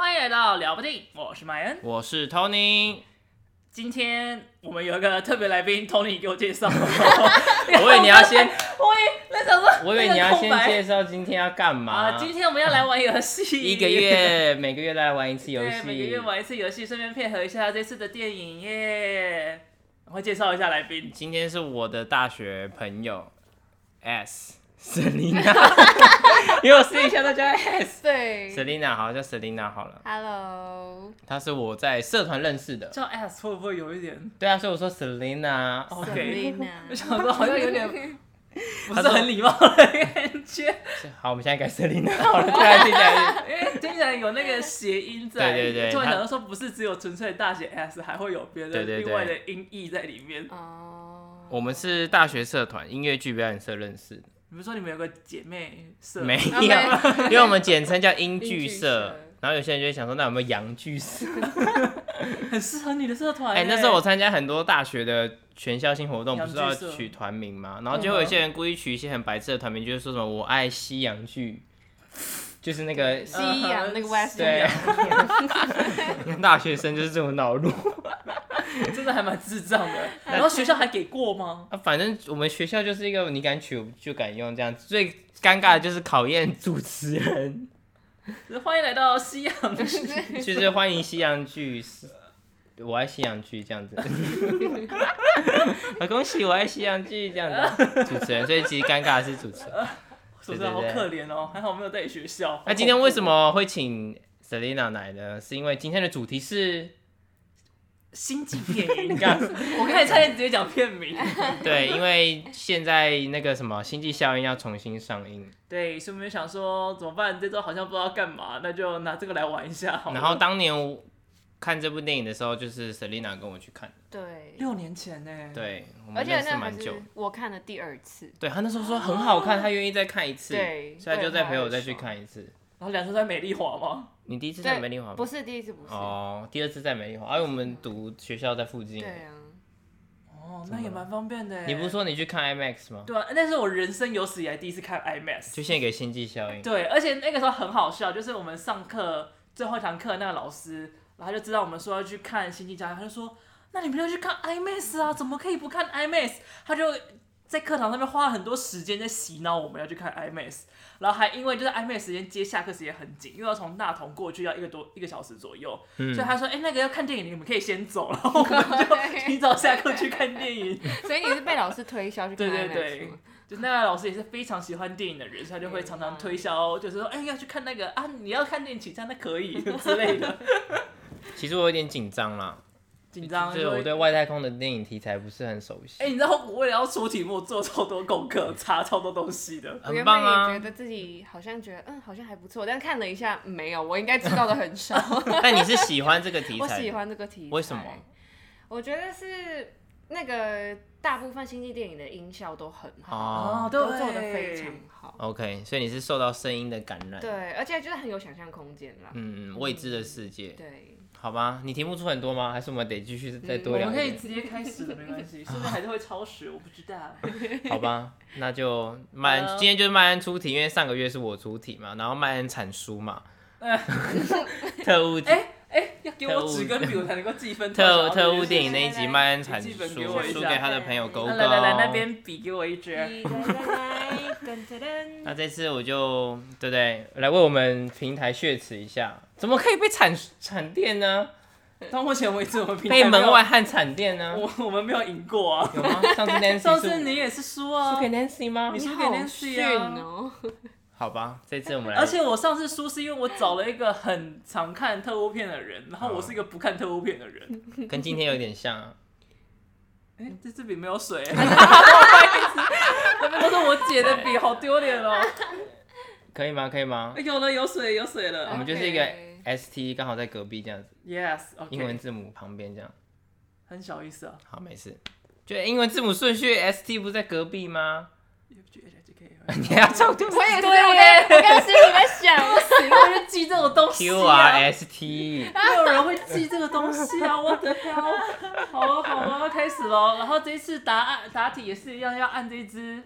欢迎来到聊不定，我是麦恩，我是 Tony。今天我们有一个特别来宾，Tony 给我介绍。我以为你要先，我以为那什么，我以为你要先介绍今天要干嘛。啊，今天我们要来玩游戏。一个月，每个月来玩一次游戏。每个月玩一次游戏，顺便配合一下这次的电影耶。我会介绍一下来宾。今天是我的大学朋友 S Selina，因为我私底下都叫 S。对，Selina 好，叫 Selina 好了。Hello，她是我在社团认识的。叫 S 会不会有一点？对啊，所以我说 Selina。OK，我想说好像有点 不是很礼貌的感觉。好，我们现在改 Selina 好了，对啊，听起来，因为听起来有那个谐音在。对对对。突然想到说，不是只有纯粹大写 S，还会有别的另外的音译在里面。哦。我们是大学社团音乐剧表演社认识的。比如说你们有个姐妹社，没有，因为我们简称叫英剧社。然后有些人就会想说，那有没有洋剧社？很适合你的社团。哎，那时候我参加很多大学的全校性活动，不是要取团名吗？然后就会有些人故意取一些很白痴的团名，就是说什么我爱西洋剧，就是那个西洋那个 West。对，大学生就是这种脑路。真的还蛮智障的，然后学校还给过吗？啊，反正我们学校就是一个你敢取就敢用这样子，最尴尬的就是考验主持人。欢迎来到西洋剧，就是欢迎西洋剧，我爱西洋剧这样子。啊，恭喜我爱西洋剧这样子，主持人，所以其实尴尬的是主持人。主持人好可怜哦，还好没有在学校。那今天为什么会请 Selina 来呢？是因为今天的主题是。星际电影，我刚才差点直接讲片名。对，因为现在那个什么《星际效应》要重新上映。对，所以我们想说怎么办？这周好像不知道干嘛，那就拿这个来玩一下好。然后当年我看这部电影的时候，就是 Selina 跟我去看。对，六年前呢。对，而且那还是我看了第二次。对，他那时候说很好看，他愿意再看一次。对，所以他就再陪我再去看一次。然后两次在美丽华吗？你第一次在美丽华吗？不是第一次，不是哦，第二次在美丽华，因为我们读学校在附近。对啊。哦，那也蛮方便的。你不是说你去看 IMAX 吗？对啊，那是我人生有史以来第一次看 IMAX。就献给星际效应。对，而且那个时候很好笑，就是我们上课最后一堂课，那个老师，然后他就知道我们说要去看星际效应，他就说：“那你们要去看 IMAX 啊，怎么可以不看 IMAX？” 他就。在课堂上面花了很多时间在洗脑我们要去看 IMAX，然后还因为就是 IMAX 时间接下课时间很紧，因为要从大同过去要一个多一个小时左右，嗯、所以他说：“哎、欸，那个要看电影，你们可以先走，然后我们 就提早下课去看电影。”所以你是被老师推销去看 IMAX？对对对，就那个老师也是非常喜欢电影的人，所以他就会常常推销，就是说：“哎、欸，要去看那个啊，你要看电影，请假那可以 之类的。”其实我有点紧张啦。紧张，就是我对外太空的电影题材不是很熟悉。哎、欸，你知道我为了要出题目，做超多功课，查超多东西的，很棒啊！觉得自己好像觉得，嗯，好像还不错，但看了一下，没有，我应该知道的很少。但你是喜欢这个题材？我喜欢这个题材。为什么？我觉得是那个大部分星际电影的音效都很好，哦、都做的非常好。OK，所以你是受到声音的感染。对，而且就是很有想象空间啦。嗯嗯，未知的世界。对。好吧，你题目出很多吗？还是我们得继续再多聊、嗯？我们可以直接开始了，没关系。是不是还是会超时，我不知道。好吧，那就麦恩，今天就是麦恩出题，因为上个月是我出题嘛，然后麦恩产书嘛。特务哎、要给我纸跟笔，我才能够记分。特特务电影那一集，麦恩产输输给他的朋友勾勾。来来来，那边笔给我一支。那这次我就对不对？来为我们平台血耻一下。怎么可以被铲铲电呢？到目前为止，我们被门外汉铲电呢？我 我们没有赢过啊。有吗？上次 Nancy，上次你也是输啊。输给 Nancy 吗？你输给 Nancy 啊？好吧，这次我们来。而且我上次输是因为我找了一个很常看特务片的人，然后我是一个不看特务片的人。跟今天有点像啊。哎、欸，这支笔没有水。不好意思，那边都是我姐的笔，好丢脸哦。可以吗？可以吗？有了，有水，有水了。我们就是一个。S T 刚好在隔壁这样子，Yes，okay. 英文字母旁边这样，很小意思啊。好，没事。就英文字母顺序，S T 不是在隔壁吗？你要抄对，我也对，我刚心里在想，我死了就记这种东西啊。Q R S T，没有人会记这个东西啊！我的天，好了好了，要开始喽。然后这一次答案答题也是一样，要按这一支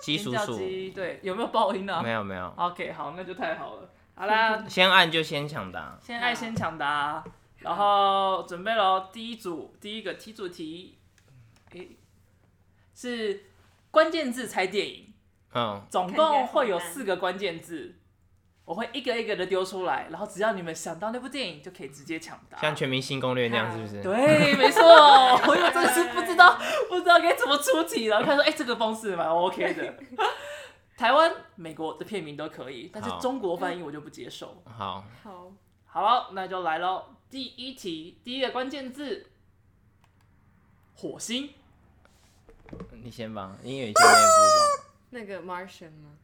鸡叔叔，对，有没有爆音啊？没有没有。OK，好，那就太好了。好啦，先按就先抢答，先按先抢答，然后准备喽。第一组，第一个题主题，欸，是关键字猜电影，嗯，总共会有四个关键字。我会一个一个的丢出来，然后只要你们想到那部电影，就可以直接抢答。像全明星攻略那样，是不是？对，没错。我又真是不知道，不知道该怎么出题了。看说，哎、欸，这个方式蛮 OK 的。台湾、美国的片名都可以，但是中国翻译我就不接受。好，好，好了，那就来喽。第一题，第一个关键字，火星。你先吧，音乐先那部吧。那个 Martian 吗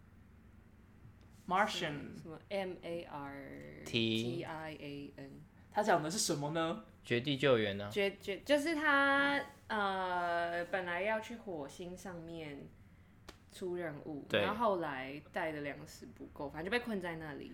？Martian，什么 M A R T I A N？他讲的是什么呢？绝地救援呢、啊？绝绝就是他呃，本来要去火星上面出任务，然后后来带的粮食不够，反正就被困在那里。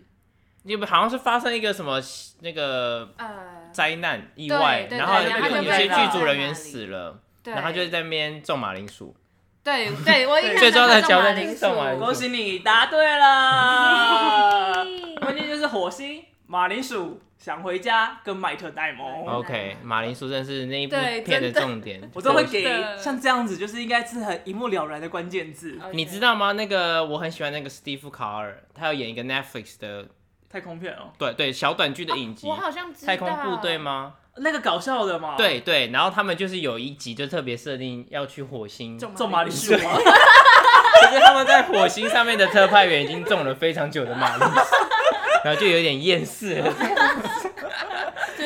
你们好像是发生一个什么那个呃灾难意外，对对对，然后有些剧组人员死了，然后他就在那边种马铃薯。对对，我 最重要的角色，恭喜你答对了。关键就是火星、马铃薯、想回家跟麦特戴蒙。OK，马铃薯真是那一部片的重点。我都会给像这样子，就是应该是很一目了然的关键字。你知道吗？那个我很喜欢那个史蒂夫·卡尔，他要演一个 Netflix 的太空片哦。对对，小短剧的影集。我好像知道。太空部队吗？那个搞笑的嘛，对对，然后他们就是有一集就特别设定要去火星种马铃薯，可 是他们在火星上面的特派员已经种了非常久的马铃薯，然后就有点厌世了。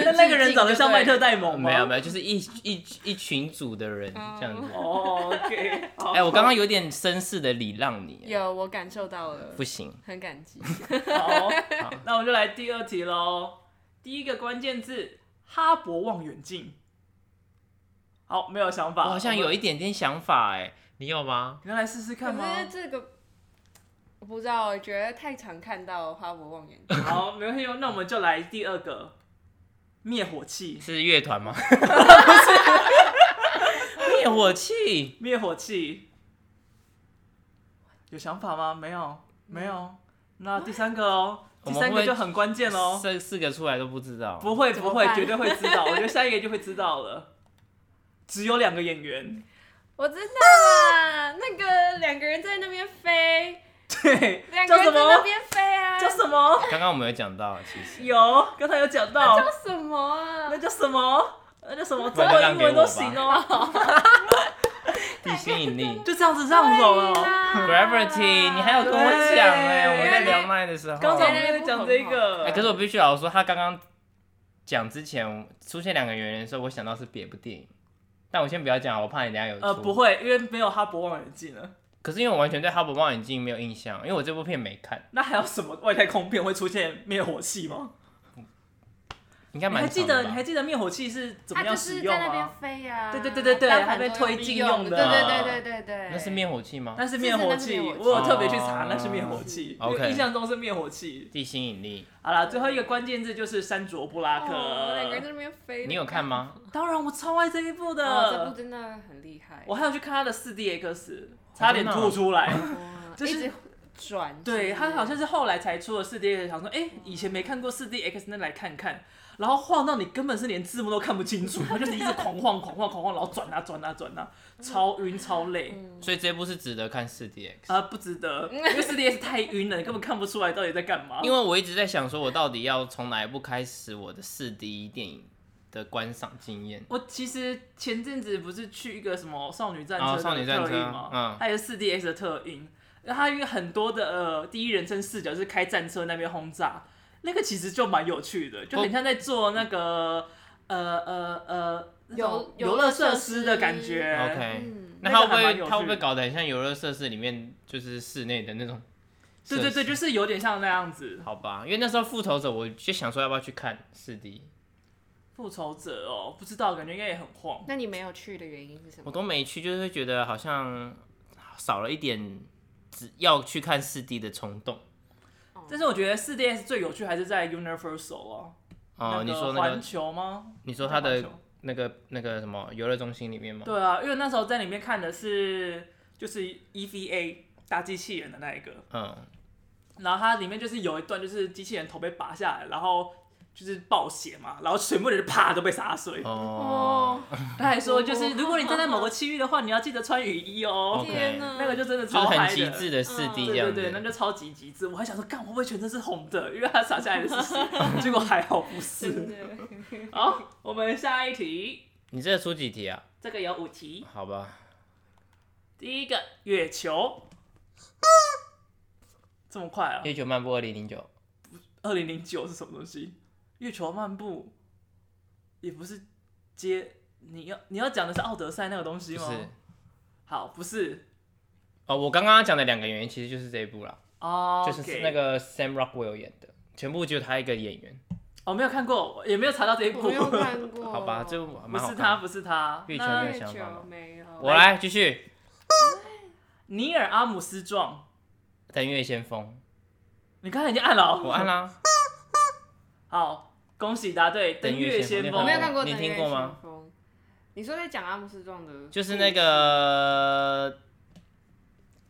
那那个人长得像麦特戴蒙吗？没有没有，就是一一一群组的人这样子。哦，OK。哎，我刚刚有点绅士的礼让你，有我感受到了，不行，很感激。好，那我们就来第二题喽。第一个关键字。哈勃望远镜，好，没有想法。我好像有一点点想法哎，你有吗？你要来试试看吗？可是这个我不知道，我觉得太常看到哈勃望远镜。好，没关系，那我们就来第二个灭火器。是乐团吗？不是，灭火器，灭火器，有想法吗？没有，没有。那第三个哦。第三个就很关键喽，这四个出来都不知道。不会不会，绝对会知道。我觉得下一个就会知道了。只有两个演员，我知道啦，那个两个人在那边飞，对，两个人在那边飞啊，叫什么？刚刚我们有讲到，其实有，刚才有讲到，叫什么啊？那叫什么？那叫什么？中文英文都行哦。地心引力。就这样子上手了，Gravity，你还有跟我讲哎，我们在聊麦的时候，刚才我们在讲这个，哎，可是我必须老实说，他刚刚讲之前出现两个演员的时候，我想到是别部电影，但我先不要讲，我怕你等下有呃不会，因为没有哈勃望远镜了。可是因为我完全对哈勃望远镜没有印象，因为我这部片没看。那还有什么外太空片会出现灭火器吗？你还记得你还记得灭火器是怎么样使用吗？在那边飞啊！对对对对对，还被推进用的。对对对对对对。那是灭火器吗？那是灭火器，我有特别去查，那是灭火器。印象中是灭火器。地心引力。好了，最后一个关键字就是山卓布拉克。两个人在那边飞。你有看吗？当然，我超爱这一部的。这部真的很厉害。我还有去看他的四 DX，差点吐出来。就是转。对，他好像是后来才出了四 DX，想说，哎，以前没看过四 DX，那来看看。然后晃到你根本是连字幕都看不清楚，它就是一直狂晃狂晃狂晃，然后转啊转啊转啊，超晕超累。所以这部是值得看四 D X 啊，不值得，因为四 D X 太晕了，你根本看不出来到底在干嘛。因为我一直在想说，我到底要从哪一部开始我的四 D 电影的观赏经验。我其实前阵子不是去一个什么少女战车的特映吗？嗯，它有四 D X 的特映，然后它因为很多的呃第一人称视角是开战车那边轰炸。那个其实就蛮有趣的，就很像在做那个、哦、呃呃呃游游乐设施的感觉。OK，、嗯、那他会不会他会不会搞得很像游乐设施里面就是室内的那种？对对对，就是有点像那样子。好吧，因为那时候复仇者我就想说要不要去看四 D。复仇者哦，不知道，感觉应该也很晃。那你没有去的原因是什么？我都没去，就是会觉得好像少了一点只要去看四 D 的冲动。但是我觉得四 DS 最有趣还是在 Universal 啊，哦，你说那个环球吗？你说它的那个那个什么游乐中心里面吗？对啊，因为那时候在里面看的是就是 EVA 大机器人的那一个，嗯，然后它里面就是有一段，就是机器人头被拔下来，然后就是暴血嘛，然后全部人就啪都被杀碎。哦。他还说，就是如果你站在某个区域的话，你要记得穿雨衣哦。天哪。那个就真的超嗨的。就是很极致的四 D 这样。对对对，那就超级极致。我还想说，干会不会全身是红的？因为他洒下来的是血，结果还好不是。好，我们下一题。你这个出几题啊？这个有五题。好吧。第一个月球。这么快啊！月球漫步二零零九，二零零九是什么东西？月球漫步也不是接你要你要讲的是奥德赛那个东西吗？是。好，不是。哦，我刚刚讲的两个演员其实就是这一部了。哦。就是那个 Sam Rockwell 演的，全部就他一个演员。哦，没有看过，也没有查到这一部。没有看过。好吧，这部不是他，不是他。月球没有想法没有。我来继续。尼尔阿姆斯壮。登月先锋，你刚才已经按了，我按了。好，恭喜答对。登月先锋，我没有看过。你听过吗？你说在讲阿姆斯壮的，就是那个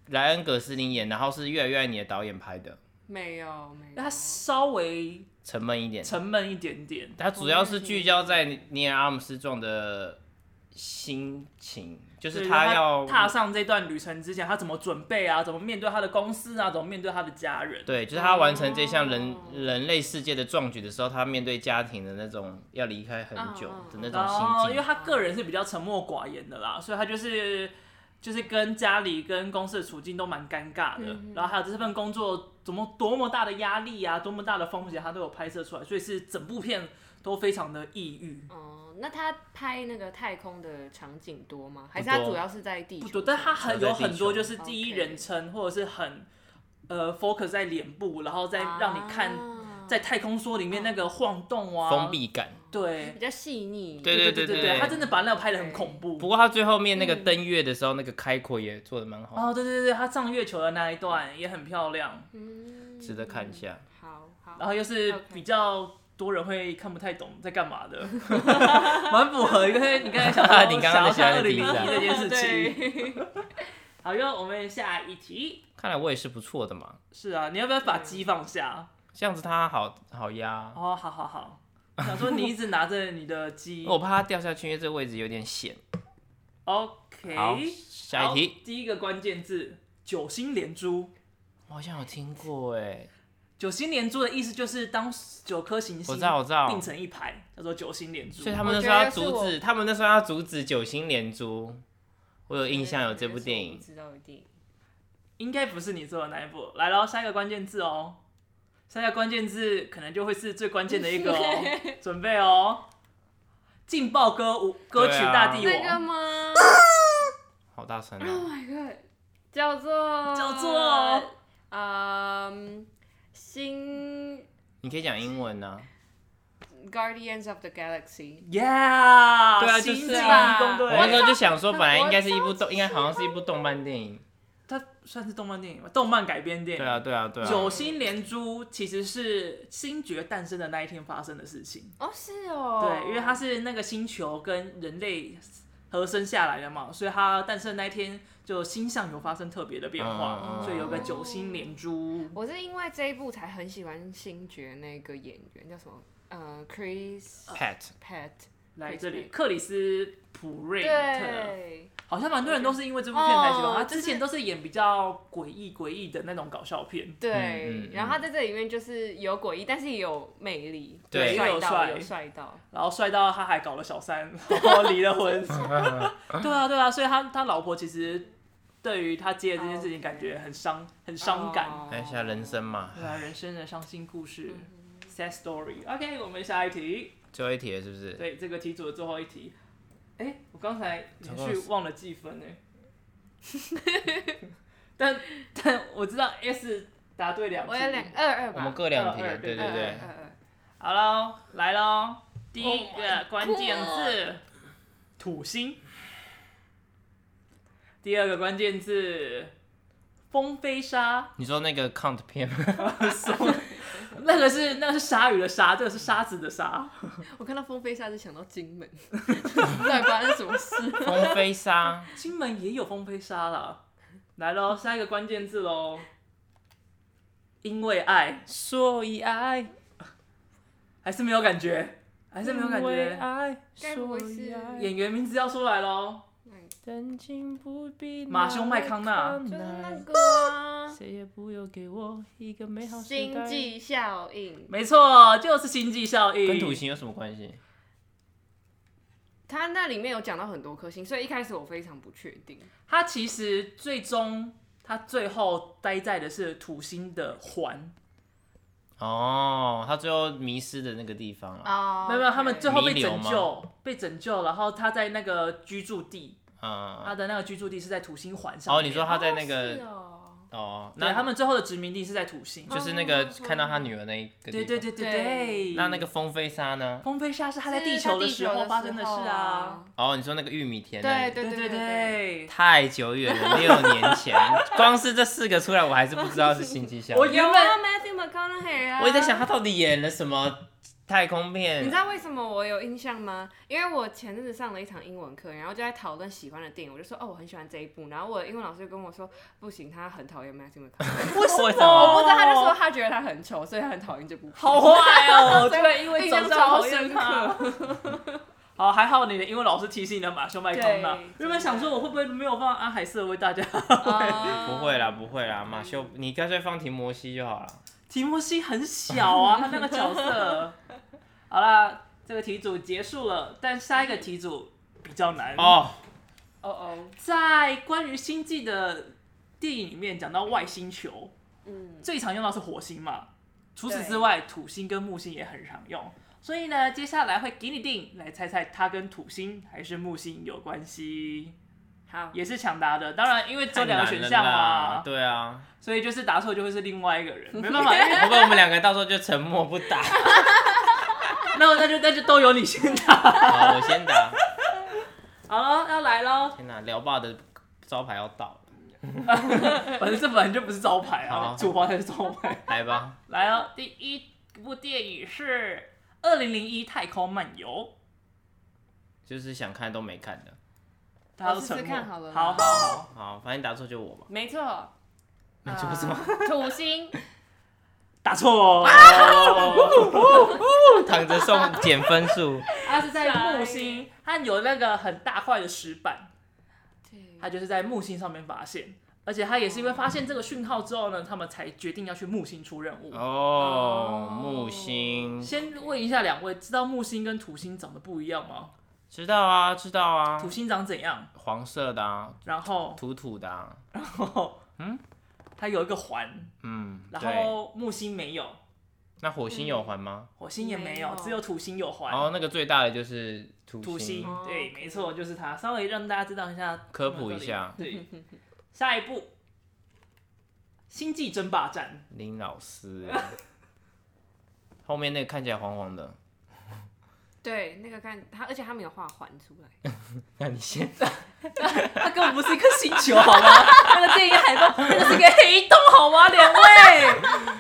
莱恩·葛斯林演，然后是《越来越爱你》的导演拍的。没有，没有。他稍微沉闷一点，沉闷一点点。他主要是聚焦在尼尔·阿姆斯壮的心情。就是他要踏上这段旅程之前，他怎么准备啊？怎么面对他的公司啊？怎么面对他的家人？对，就是他完成这项人、哦、人类世界的壮举的时候，他面对家庭的那种要离开很久的那种心境。哦，因为他个人是比较沉默寡言的啦，所以他就是就是跟家里跟公司的处境都蛮尴尬的。嗯、然后还有这份工作怎么多么大的压力啊，多么大的风险，他都有拍摄出来，所以是整部片都非常的抑郁。哦那他拍那个太空的场景多吗？还是他主要是在地球？不多，但他很有很多就是第一人称，或者是很呃 focus 在脸部，然后再让你看在太空梭里面那个晃动啊，封闭感，对，比较细腻。对对对对对，他真的把那个拍的很恐怖。不过他最后面那个登月的时候，那个开阔也做的蛮好。哦，对对对，他上月球的那一段也很漂亮，值得看一下。好，好。然后又是比较。多人会看不太懂在干嘛的，蛮符合，因为你刚才想到，你刚刚想二零零一这件事情。好哟，我们下一题。看来我也是不错的嘛。是啊，你要不要把鸡放下？这样子它好好压。哦，好好好。想说你一直拿着你的鸡，我怕它掉下去，因为这个位置有点险。OK。好，下一题。第一个关键字：九星连珠。我好像有听过哎。九星连珠的意思就是当九颗行星并成一排，叫做九星连珠。所以他们那时候要阻止，他们那时候要阻止九星连珠。我有印象有这部电影。知道电影。应该不是你做的那一部。来喽，下一个关键字哦。下一个关键字可能就会是最关键的一个哦。准备哦。劲爆歌舞歌曲大帝王。那个吗？好大声啊！Oh my god！叫做叫做嗯。星，你可以讲英文呢。Guardians of the Galaxy。Yeah，对啊，就是啊。我那时候就想说，本来应该是一部动，应该好像是一部动漫电影。它算是动漫电影吗？动漫改编电影。对啊，对啊，对啊。九星连珠其实是星爵诞生的那一天发生的事情。哦，是哦。对，因为它是那个星球跟人类合生下来的嘛，所以他诞生那一天。就星象有发生特别的变化，所以有个九星连珠。我是因为这一部才很喜欢星爵那个演员叫什么？呃，Chris Pratt Pratt 来这里，克里斯普瑞特。好像蛮多人都是因为这部片才喜欢他，之前都是演比较诡异诡异的那种搞笑片。对，然后他在这里面就是有诡异，但是也有魅力，对，又有帅，有帅到，然后帅到他还搞了小三，然后离了婚。对啊，对啊，所以他他老婆其实。对于他接的这件事情，感觉很伤，很伤感。看一下人生嘛，对啊，人生的伤心故事，sad story。OK，我们下一题。最后一题了是不是？对，这个题组的最后一题。哎，我刚才连续忘了计分哎。但但我知道 S 答对两题，我有两二二我们各两题，对对对。好喽，来喽，第一个关键字，土星。第二个关键字，风飞沙。你说那个 count 片吗？那个是那个是鲨鱼的鲨，这个是沙子的沙。我看到风飞沙就想到金门，到底发生什么事？风飞沙，金门也有风飞沙了。来喽，下一个关键字喽，因为爱，所以爱，还是没有感觉，还是没有感觉。因为爱，所以爱。演员名字要出来喽。马修麦康纳。就是那个啊。星际效应。没错，就是星际效应。跟土星有什么关系？他那里面有讲到很多颗星，所以一开始我非常不确定。他其实最终。他最后待在的是土星的环，哦，他最后迷失的那个地方啊，没有没有，他们最后被拯救，被拯救，然后他在那个居住地，嗯，他的那个居住地是在土星环上。哦，你说他在那个。哦，那他们最后的殖民地是在土星，就是那个看到他女儿那一个。对对对对对。那那个风飞沙呢？风飞沙是他在地球的时候发生的事啊。哦，你说那个玉米田？对对对对对。太久远了，六年前，光是这四个出来，我还是不知道是星际效应。我原本我也在想他到底演了什么。太空片，你知道为什么我有印象吗？因为我前阵子上了一场英文课，然后就在讨论喜欢的电影，我就说哦，我很喜欢这一部，然后我的英文老师就跟我说不行，他很讨厌 Matthew McConaughey。为什么？我不知道，他就说他觉得他很丑，所以他很讨厌这部。好坏哦，这个因为印象超深刻。好，还好你的英文老师提醒你的马修麦康纳。原本想说我会不会没有放安海瑟薇为大家？不会啦，不会啦，马修，你干脆放提摩西就好了。提摩西很小啊，他那个角色。好啦，这个题组结束了，但下一个题组比较难哦。哦哦，在关于星际的电影里面讲到外星球，嗯，最常用到是火星嘛。除此之外，土星跟木星也很常用。所以呢，接下来会给你定来猜猜它跟土星还是木星有关系。好，也是抢答的。当然，因为这两个选项嘛，对啊，所以就是答错就会是另外一个人，没办法。不过我们两个到时候就沉默不答。那 那就那就都由你先打。好，我先打。好了，要来喽！天哪，聊霸的招牌要倒了。反正这本来就不是招牌啊，主华才是招牌。来吧，来哦！第一部电影是《二零零一太空漫游》，就是想看都没看的。大家都沉默。好好好，好，反正答错就我吧。没错。没错什么？土星。打错哦，躺着送减分数。他是在木星，他有那个很大块的石板，他就是在木星上面发现，而且他也是因为发现这个讯号之后呢，他们才决定要去木星出任务。哦，木星。先问一下两位，知道木星跟土星长得不一样吗？知道啊，知道啊。土星长怎样？黄色的啊，然后土土的啊，然后嗯。它有一个环，嗯，然后木星没有，那火星有环吗？火星也没有，只有土星有环。哦，那个最大的就是土土星，对，没错，就是它。稍微让大家知道一下，科普一下。对，下一步，《星际争霸战》。林老师，后面那个看起来黄黄的。对，那个看他，而且他没有画环出来。那你先，他根本不是一颗星球，好吗？那个电影海报，那个是一个黑洞，好吗？两位，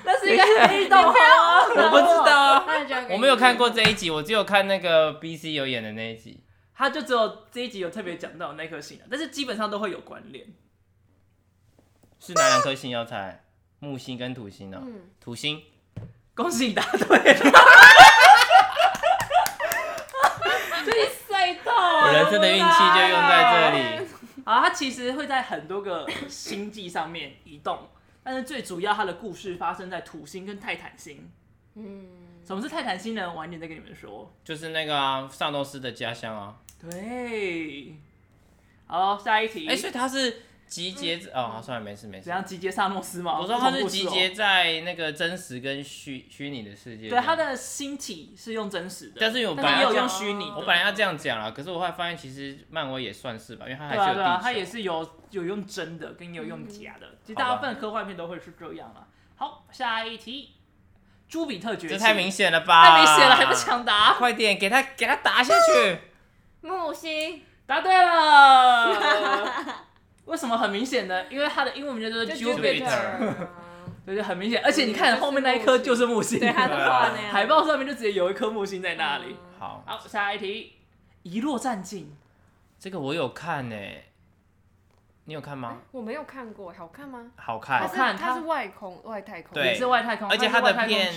那是一个黑洞，好吗？我不知道，我没有看过这一集，我只有看那个 BC 有演的那一集。他就只有这一集有特别讲到那颗星，但是基本上都会有关联。是哪两颗星要猜？木星跟土星呢？土星，恭喜你答对。我人生的运气就用在这里。好，它其实会在很多个星际上面移动，但是最主要它的故事发生在土星跟泰坦星。嗯，什么是泰坦星呢？晚点再跟你们说。就是那个啊，萨诺斯的家乡啊。对。好，下一题。哎、欸，所以它是。集结哦，算了，没事没事。怎样集结萨诺斯吗？我说他是集结在那个真实跟虚虚拟的世界。对，他的星体是用真实的，但是我本来要用虚拟。我本来要这样讲了，可是我后来发现其实漫威也算是吧，因为他还是有地球。对啊，他也是有有用真的，跟有用假的。其实大部分科幻片都会是这样啦。好，下一题，朱比特崛起。这太明显了吧？太明显了，还不抢答？快点，给他给他打下去。木星，答对了。为什么很明显呢？因为它的英文名叫做 Jupiter，对，就很明显。而且你看后面那一颗就是木星，海报上面就直接有一颗木星在那里。好，好，下一题，遗落战境，这个我有看呢。你有看吗？我没有看过，好看吗？好看，好看。它是外空外太空，对，是外太空，而且它的片，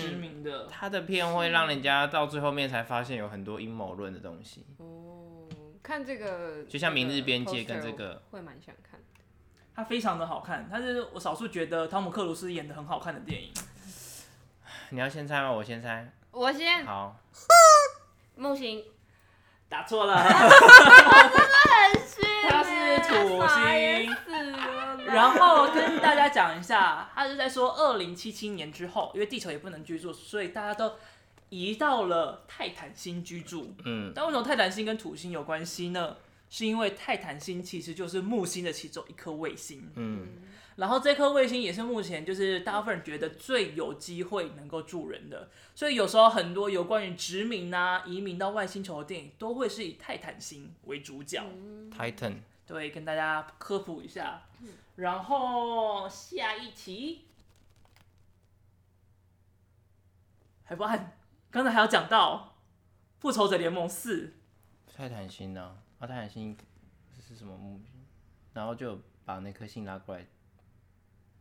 它的片会让人家到最后面才发现有很多阴谋论的东西。哦，看这个，就像《明日边界》跟这个，会蛮想看。它非常的好看，它是我少数觉得汤姆克鲁斯演的很好看的电影。你要先猜吗？我先猜。我先。好。木星。打错了。它是土星。然后跟大家讲一下，他是在说二零七七年之后，因为地球也不能居住，所以大家都移到了泰坦星居住。嗯。但为什么泰坦星跟土星有关系呢？是因为泰坦星其实就是木星的其中一颗卫星。嗯。然后这颗卫星也是目前就是大部分人觉得最有机会能够住人的，所以有时候很多有关于殖民啊、移民到外星球的电影都会是以泰坦星为主角。Titan。对，跟大家科普一下。然后下一题，还不按，刚才还有讲到《复仇者联盟四》。泰坦星呢？啊，泰坦星是什么木星？然后就把那颗星拉过来。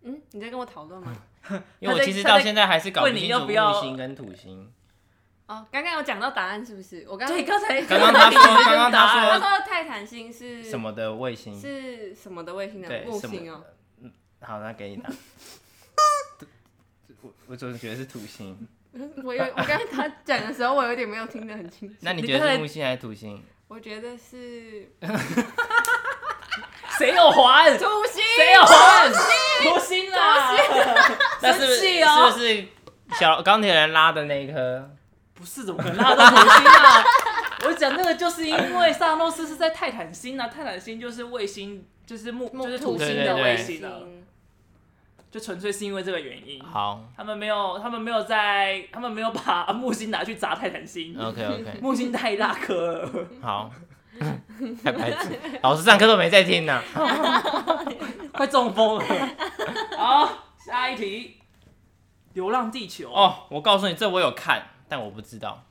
嗯，你在跟我讨论吗？因为我其实到现在还是搞不清楚木星跟土星。哦，刚刚有讲到答案是不是？我刚对刚才刚刚他说，刚刚他说他说泰坦星是什么的卫星？是什么的卫星的木星哦。嗯，好，那给你答。我我总是觉得是土星。我有，我刚才他讲的时候，我有点没有听得很清楚。那你觉得是木星还是土星？我觉得是。谁有环？土星。谁有环？土星啊！那是不是是不是小钢铁人拉的那一颗？不是，怎么可能拉到土星啊？我讲那个就是因为萨诺斯是在泰坦星啊，泰坦星就是卫星，就是木，就是土星的卫星啊，就纯粹是因为这个原因。好，他们没有，他们没有在，他们没有把木星拿去砸泰坦星。OK OK，木星太大颗了。好，太白痴，老师上课都没在听呢，快中风了。好，下一题，《流浪地球》哦，我告诉你，这我有看。但我不知道，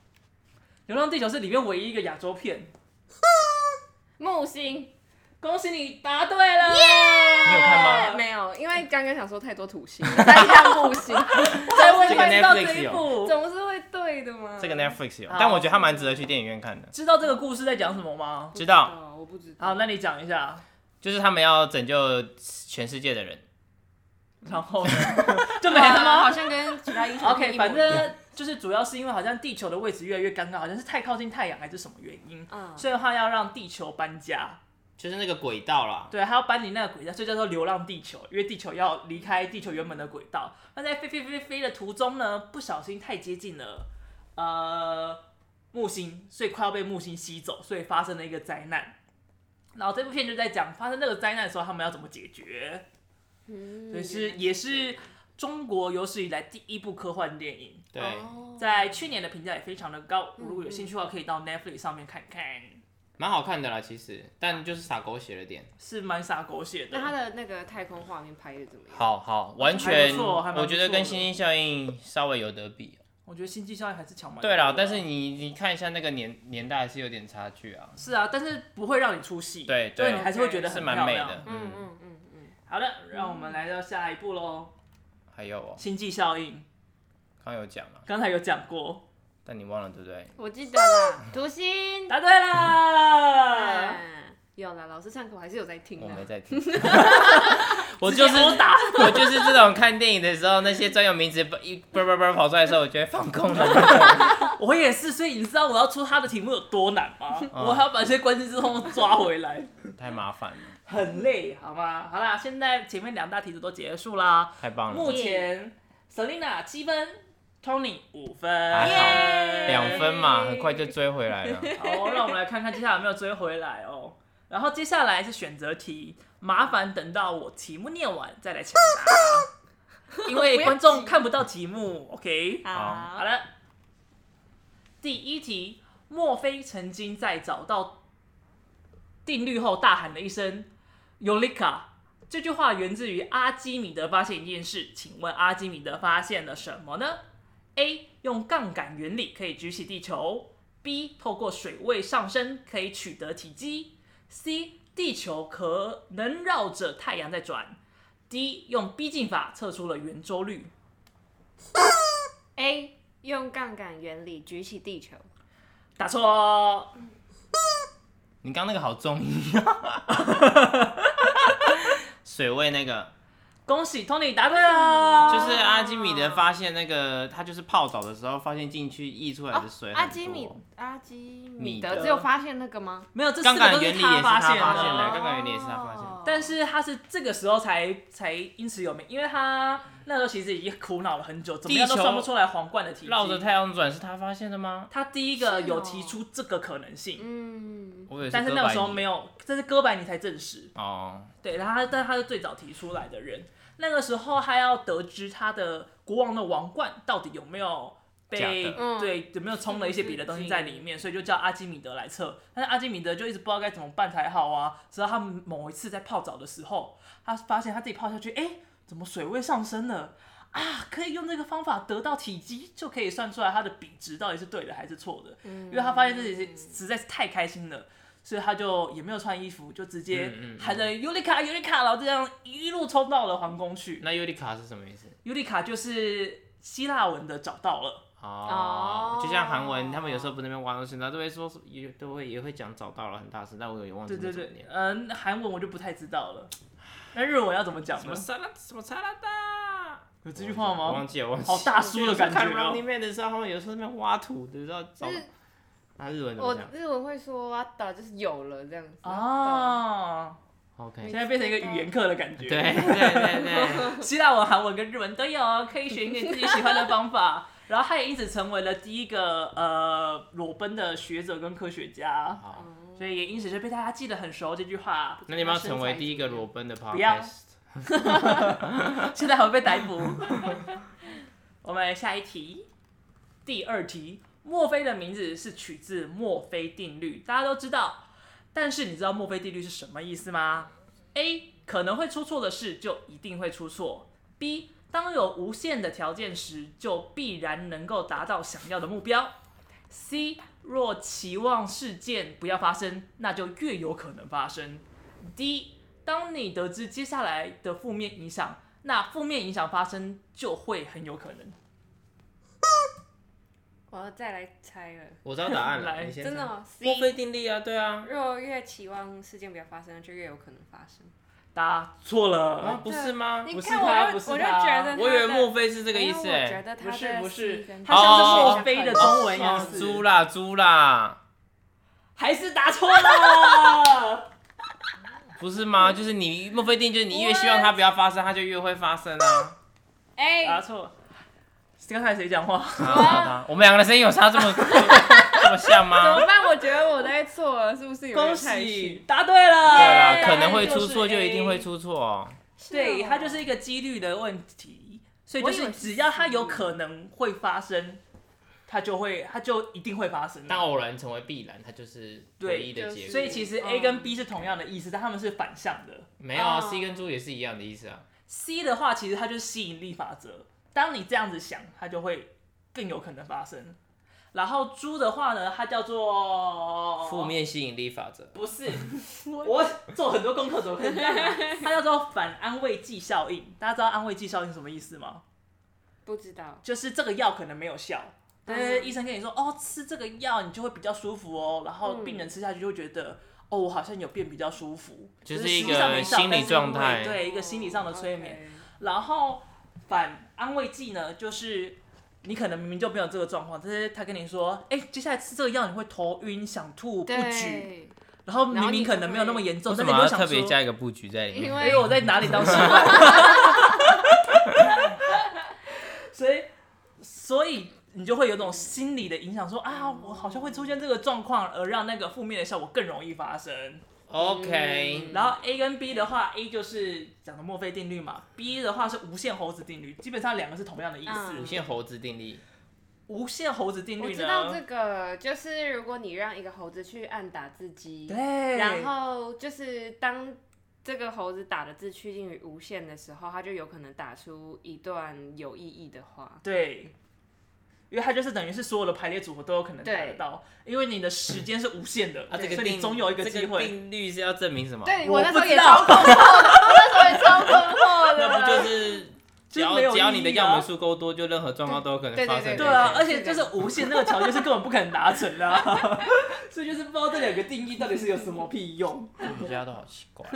《流浪地球》是里面唯一一个亚洲片。木星，恭喜你答对了！耶！你有看吗？没有，因为刚刚想说太多土星，再看木星，才会看到这一部。总是会对的嘛？这个 Netflix 有，但我觉得它蛮值得去电影院看的。知道这个故事在讲什么吗？知道，我不知道。好，那你讲一下。就是他们要拯救全世界的人，然后？就没了吗？好像跟其他英雄 OK，反正。就是主要是因为好像地球的位置越来越尴尬，好像是太靠近太阳还是什么原因，嗯，所以的话要让地球搬家，就是那个轨道啦。对，他要搬离那个轨道，所以叫做流浪地球，因为地球要离开地球原本的轨道。那在飞飞飞飞的途中呢，不小心太接近了呃木星，所以快要被木星吸走，所以发生了一个灾难。然后这部片就在讲发生这个灾难的时候，他们要怎么解决，嗯，所以是也是。中国有史以来第一部科幻电影，对，在去年的评价也非常的高。如果有兴趣的话，可以到 Netflix 上面看看，蛮好看的啦。其实，但就是洒狗血了点，是蛮洒狗血的。那它的那个太空画面拍的怎么样？好好，完全，我觉得跟《星际效应》稍微有得比。我觉得《星际效应》还是强蛮多。对啦，但是你你看一下那个年年代还是有点差距啊。是啊，但是不会让你出戏，对，所以你还是会觉得很蛮美的。嗯嗯嗯嗯。好的，让我们来到下一步喽。还有哦，星际效应，刚有讲了，刚才有讲过，但你忘了对不对？我记得了，土星，答对了，有了，老师上课我还是有在听，我没在听，我就是 我就是这种看电影的时候，那些专有名词一啵啵啵跑出来的时候，我觉得放空了。我也是，所以你知道我要出他的题目有多难吗？我还要把这些关键字通通抓回来，太麻烦了。很累，好吗？好啦，现在前面两大题都结束啦，太棒了。目前 Selina 七分，Tony 五分，两分嘛，很快就追回来了。好，让我们来看看接下来有没有追回来哦。然后接下来是选择题，麻烦等到我题目念完再来抢答，因为观众看不到题目。OK，好，好了。第一题，莫非曾经在找到定律后大喊了一声？Eureka！这句话源自于阿基米德发现一件事，请问阿基米德发现了什么呢？A. 用杠杆原理可以举起地球；B. 透过水位上升可以取得体积；C. 地球可能绕着太阳在转；D 用逼近法测出了圆周率；A 用杠杆原理举起地球。打错。你刚那个好重 水位那个。恭喜 Tony 答对了，就是阿基米德发现那个他就是泡澡的时候发现进去溢出来的水、哦、阿基米阿基米德只有发现那个吗？没有，这四个都是他发现的。杠杆原理也是他发现的，但是他是这个时候才才因此有名，因为他。那时候其实已经苦恼了很久，怎么样都算不出来皇冠的体积。绕着太阳转是他发现的吗？他第一个有提出这个可能性。嗯，但是那个时候没有，这是哥白尼才证实。哦，对，然后他，但他是最早提出来的人。那个时候他要得知他的国王的王冠到底有没有被对有没有充了一些别的东西在里面，所以就叫阿基米德来测。但是阿基米德就一直不知道该怎么办才好啊。直到他某一次在泡澡的时候，他发现他自己泡下去，哎。怎么水位上升了啊？可以用这个方法得到体积，就可以算出来它的比值到底是对的还是错的。嗯、因为他发现自己实在是太开心了，所以他就也没有穿衣服，就直接喊着尤里卡尤里卡，然后这样一路冲到了皇宫去。那尤里卡是什么意思？尤里卡就是希腊文的找到了哦，就像韩文，他们有时候不那边挖东西，他都会说也都会也会讲找到了很大声，但我有点忘记了。对对对，嗯，韩文我就不太知道了。那日文要怎么讲？什么沙拉什么沙拉达？有这句话吗？忘记了，忘记了。好大叔的感觉。看 Running Man 的时候，他们有时候那边挖土的时候找。那日文怎么讲？我日文会说挖的，就是有了这样子。哦。OK。现在变成一个语言课的感觉。对对对对。希腊文、韩文跟日文都有，可以选一点自己喜欢的方法。然后他也因此成为了第一个呃裸奔的学者跟科学家。所以也因此就被大家记得很熟这句话。那你们要成为第一个裸奔的 podcast？不要。现在还会被逮捕。我们下一题，第二题，墨菲的名字是取自墨菲定律，大家都知道。但是你知道墨菲定律是什么意思吗？A 可能会出错的事就一定会出错。B 当有无限的条件时，就必然能够达到想要的目标。C 若期望事件不要发生，那就越有可能发生。D，当你得知接下来的负面影响，那负面影响发生就会很有可能。我要再来猜了。我知道答案了，来，真的吗？墨菲定律啊，对啊。若越期望事件不要发生，就越有可能发生。答错了，啊，不是吗？不是他，不是他，我就觉得，我以为墨菲是这个意思，哎，不是不是，他像是墨菲的中文样子。猪啦猪啦，还是答错了，不是吗？就是你墨菲定律，就是你越希望它不要发生，它就越会发生啊。哎，答错。刚才谁讲话？我们两个的声音有差这么 这么像吗？怎么办？我觉得我在错了，是不是有点太虚？答对了。对了，可能会出错，就一定会出错。对，它就是一个几率的问题，所以就是只要它有可能会发生，它就会，它就一定会发生。当偶然成为必然，它就是唯一的结果。所以其实 A 跟 B 是同样的意思，但他们是反向的。没有啊，C 跟猪也是一样的意思啊。C 的话，其实它就是吸引力法则。当你这样子想，它就会更有可能发生。然后猪的话呢，它叫做负面吸引力法则。不是，我做很多功课，怎么可以这样？它叫做反安慰剂效应。大家知道安慰剂效应什么意思吗？不知道。就是这个药可能没有效，但是医生跟你说，哦，吃这个药你就会比较舒服哦。然后病人吃下去就会觉得，哦，我好像有变比较舒服，就是一个心理状态，对，一个心理上的催眠。然后。反安慰剂呢，就是你可能明明就没有这个状况，但是他跟你说，哎、欸，接下来吃这个药你会头晕、想吐、不举，然后明明可能没有那么严重，但是你就想，特别加一个布局在里面，因为我在哪里当示范，所以所以你就会有种心理的影响，说啊，我好像会出现这个状况，而让那个负面的效果更容易发生。OK，然后 A 跟 B 的话，A 就是讲的墨菲定律嘛，B 的话是无限猴子定律，基本上两个是同样的意思。无限猴子定律，无限猴子定律呢？我知道这个，就是如果你让一个猴子去按打字机，对，然后就是当这个猴子打的字趋近于无限的时候，它就有可能打出一段有意义的话。对，因为它就是等于是所有的排列组合都有可能达得到，因为你的时间是无限的，啊，这个所以你总有一个机会。定律是要证明什么？对，我那时候也超困惑的，我那时候也超困惑的。那不就是只要 只要你的样本数够多，就任何状况都有可能发生。对啊，而且就是无限那个条件是根本不可能达成的，所以就是不知道这两个定义到底是有什么屁用。大家都好奇怪。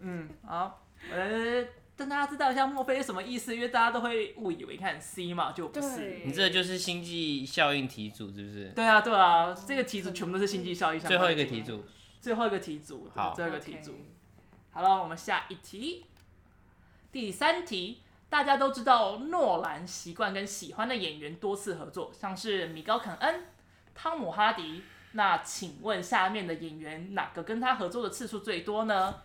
嗯，好，呃。让大家知道一下墨菲是什么意思，因为大家都会误以为看 C 嘛，就不是。你这个就是星际效应题组，是不是？对啊，对啊，这个题组全部都是星际效应。最后一个题组。最后一个题组。好，最后一个题组。好了，我们下一题。第三题，大家都知道诺兰习惯跟喜欢的演员多次合作，像是米高肯恩、汤姆哈迪。那请问下面的演员哪个跟他合作的次数最多呢？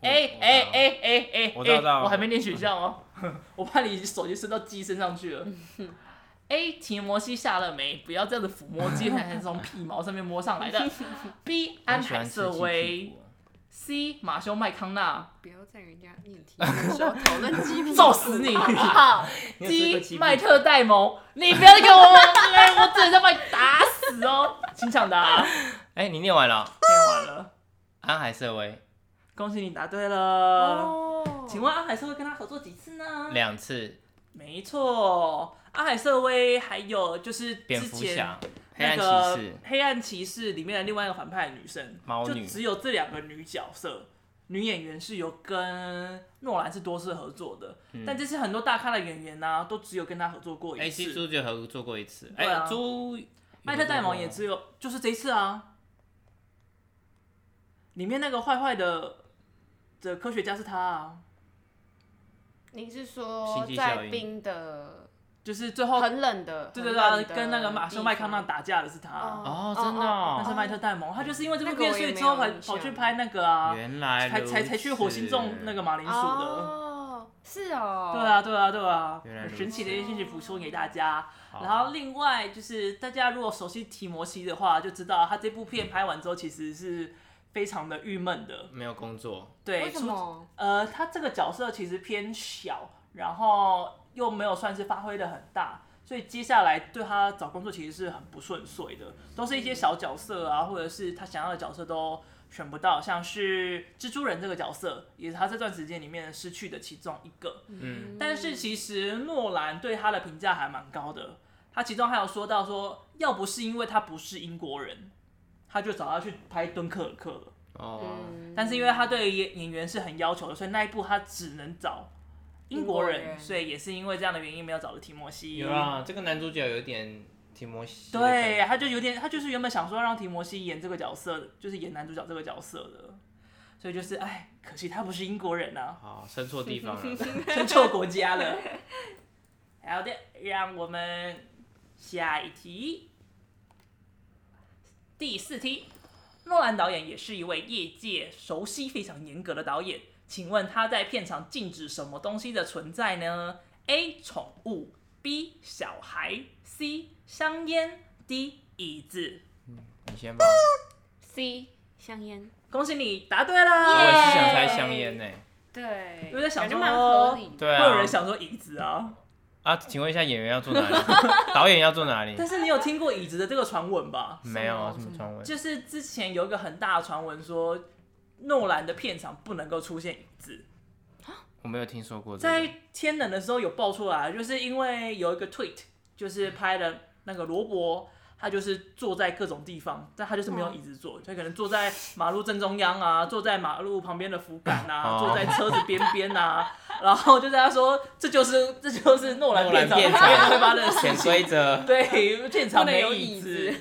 哎哎哎哎哎！我知道，我还没念选项哦，我怕你手机伸到鸡身上去了。A. 提摩西·下了没，不要这样子抚摸鸡，还是从屁毛上面摸上来的。B. 安海瑟薇。C. 马修·麦康纳。不要在人家念题的时候讨论鸡屁，揍死你！好。D. 麦特·戴蒙，你不要给我，我真的要把你打死哦！请抢答。哎，你念完了？念完了。安海瑟薇。恭喜你答对了。Oh. 请问阿海瑟薇跟他合作几次呢？两次。没错，阿海瑟薇还有就是之前那个黑暗骑士里面的另外一个反派的女生，猫女，就只有这两个女角色，女演员是有跟诺兰是多次合作的，嗯、但这次很多大咖的演员呢、啊，都只有跟他合作过一次。A C 猪就合作过一次，哎啊，猪迈特戴蒙也只有就是这一次啊，里面那个坏坏的。的科学家是他啊？你是说在冰的，就是最后很冷的，对对对，跟那个马修麦康纳打架的是他哦，真的，那是迈特戴蒙，他就是因为这部片，所以之后跑跑去拍那个啊，原来才才才去火星种那个马铃薯的，哦，是哦，对啊对啊对啊，很神奇的一件事情，补充给大家。然后另外就是大家如果熟悉提摩西的话，就知道他这部片拍完之后其实是。非常的郁闷的，没有工作。对，为什么？呃，他这个角色其实偏小，然后又没有算是发挥的很大，所以接下来对他找工作其实是很不顺遂的，都是一些小角色啊，或者是他想要的角色都选不到，像是蜘蛛人这个角色，也是他这段时间里面失去的其中一个。嗯，但是其实诺兰对他的评价还蛮高的，他其中还有说到说，要不是因为他不是英国人。他就找他去拍《敦刻尔克》了哦，但是因为他对演演员是很要求的，所以那一部他只能找英国人，人所以也是因为这样的原因没有找到提摩西。有啊，这个男主角有点提摩西。对，他就有点，他就是原本想说让提摩西演这个角色，就是演男主角这个角色的，所以就是哎，可惜他不是英国人啊，好，生错地方了，生错国家了。好的，让我们下一题。第四题，诺兰导演也是一位业界熟悉、非常严格的导演，请问他在片场禁止什么东西的存在呢？A. 宠物，B. 小孩，C. 香烟，D. 椅子。嗯，你先吧。C. 香烟。恭喜你答对了。我也是想猜香烟呢。对，我在想说，对啊，会有人想说椅子啊。啊，请问一下演员要坐哪里？导演要坐哪里？但是你有听过椅子的这个传闻吧？没有啊，什么传闻？就是之前有一个很大的传闻说，诺兰的片场不能够出现椅子。我没有听说过。在天冷的时候有爆出来，就是因为有一个 tweet，就是拍的那个罗伯。他就是坐在各种地方，但他就是没有椅子坐，他可能坐在马路正中央啊，坐在马路旁边的扶杆啊，坐在车子边边啊，然后就在他说，这就是这就是诺兰片场会发生的潜规则，对，片场没有椅子。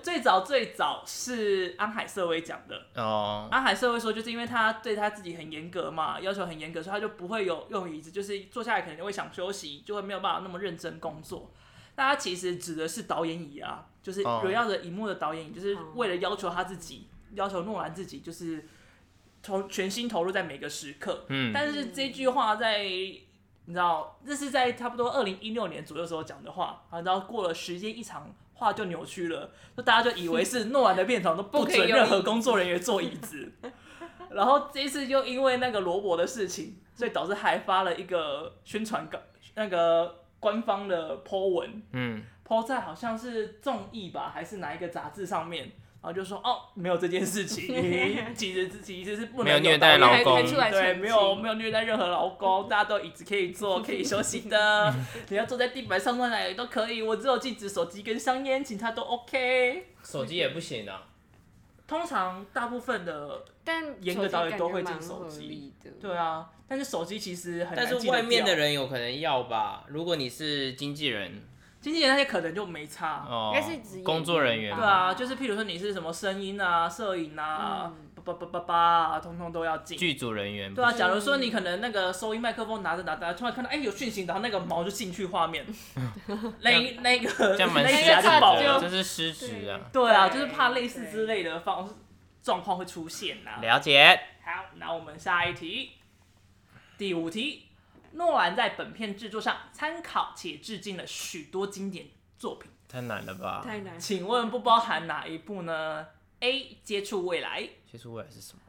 最早最早是安海瑟薇讲的哦，安海瑟薇说，就是因为他对他自己很严格嘛，要求很严格，所以他就不会有用椅子，就是坐下来可能就会想休息，就会没有办法那么认真工作。但他其实指的是导演椅啊。就是荣耀的荧幕的导演椅，就是为了要求他自己，要求诺兰自己，就是投全心投入在每个时刻。嗯，但是这句话在你知道，这是在差不多二零一六年左右时候讲的话，然后过了时间一长，话就扭曲了，就大家就以为是诺兰的片场都不准任何工作人员坐椅子。然后这一次就因为那个罗伯的事情，所以导致还发了一个宣传稿，那个官方的 po 文。嗯。po 在好像是综艺吧，还是哪一个杂志上面，然后就说哦，没有这件事情，其实其实是不能有没有虐待老公，对，没有没有虐待任何老公，大家都椅子可以坐，可以休息的，你要坐在地板上面来都可以，我只有禁止手机跟香烟，其他都 OK，手机也不行啊。通常大部分的，但严格导演都会进手机，对啊，但是手机其实很难，但是外面的人有可能要吧？如果你是经纪人，经纪人那些可能就没差，哦，应该是工作人员，对啊，就是譬如说你是什么声音啊、摄影啊。嗯叭叭叭叭，通通都要进。剧组人员。对啊，假如说你可能那个收音麦克风拿着拿着，突然看到哎、欸、有讯息，然后那个毛就进去画面，那那个这样 蛮失职的，这是失职啊。对啊，就是怕类似之类的方状况会出现呐、啊。了解。好，那我们下一题，第五题，诺兰在本片制作上参考且致敬了许多经典作品。太难了吧？太难。请问不包含哪一部呢？A. 接触未来。接触未来是什么？